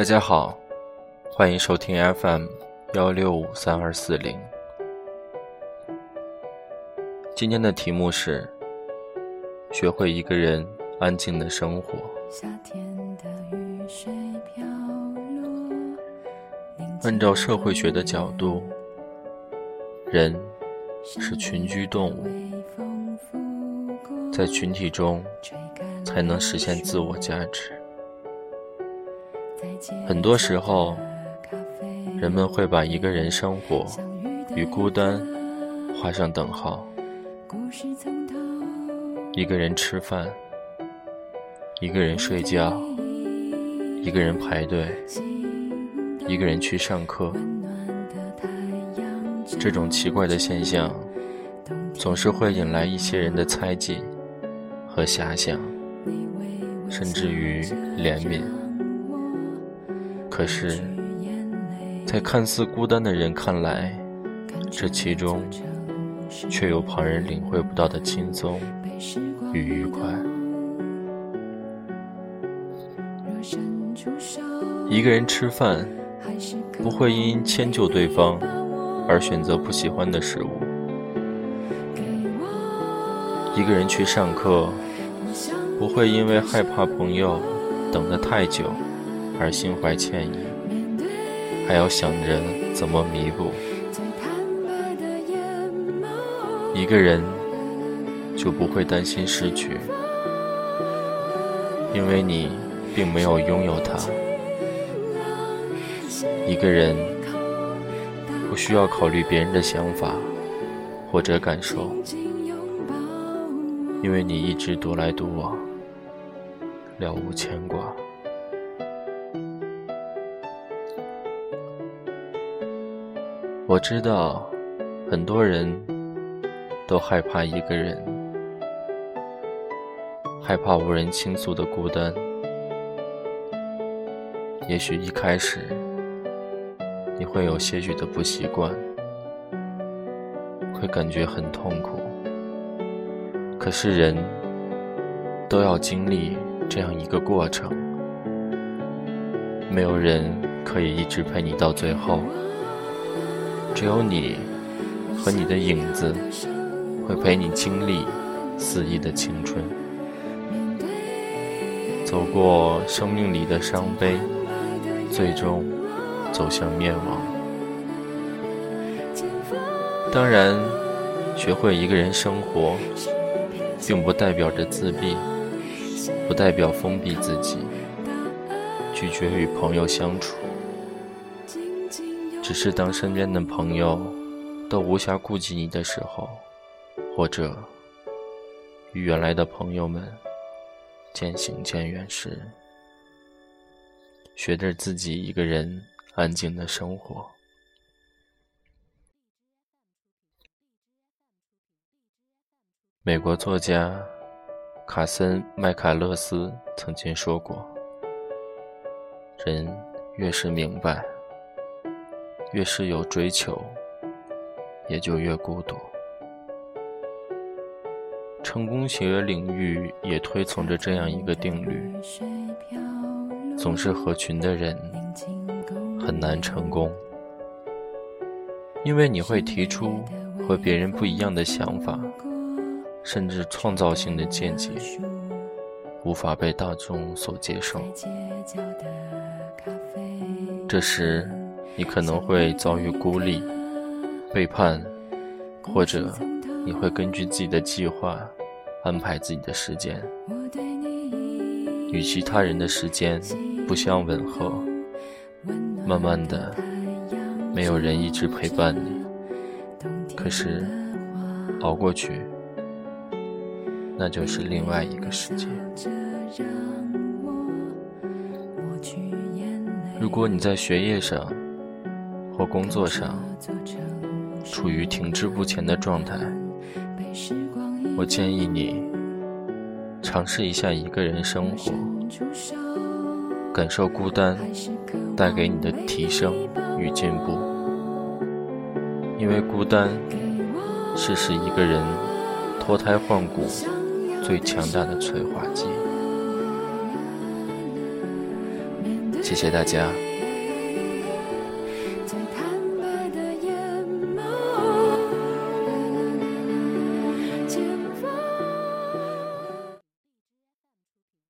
大家好，欢迎收听 FM 幺六五三二四零。今天的题目是：学会一个人安静的生活。按照社会学的角度，人是群居动物，在群体中才能实现自我价值。很多时候，人们会把一个人生活与孤单画上等号。一个人吃饭，一个人睡觉，一个人排队，一个人去上课。这种奇怪的现象，总是会引来一些人的猜忌和遐想，甚至于怜悯。可是，在看似孤单的人看来，这其中却有旁人领会不到的轻松与愉快。一个人吃饭，不会因迁就对方而选择不喜欢的食物；一个人去上课，不会因为害怕朋友等得太久。而心怀歉意，还要想着怎么弥补。一个人就不会担心失去，因为你并没有拥有他。一个人不需要考虑别人的想法或者感受，因为你一直独来独往，了无牵挂。我知道，很多人都害怕一个人，害怕无人倾诉的孤单。也许一开始你会有些许的不习惯，会感觉很痛苦。可是人都要经历这样一个过程，没有人可以一直陪你到最后。只有你和你的影子会陪你经历肆意的青春，走过生命里的伤悲，最终走向灭亡。当然，学会一个人生活，并不代表着自闭，不代表封闭自己，拒绝与朋友相处。只是当身边的朋友都无暇顾及你的时候，或者与原来的朋友们渐行渐远时，学着自己一个人安静的生活。美国作家卡森·麦卡勒斯曾经说过：“人越是明白。”越是有追求，也就越孤独。成功学领域也推崇着这样一个定律：总是合群的人很难成功，因为你会提出和别人不一样的想法，甚至创造性的见解，无法被大众所接受。这时。你可能会遭遇孤立、背叛，或者你会根据自己的计划安排自己的时间，与其他人的时间不相吻合。慢慢的，没有人一直陪伴你。可是，熬过去，那就是另外一个世界。如果你在学业上，或工作上处于停滞不前的状态，我建议你尝试一下一个人生活，感受孤单带给你的提升与进步。因为孤单是使一个人脱胎换骨最强大的催化剂。谢谢大家。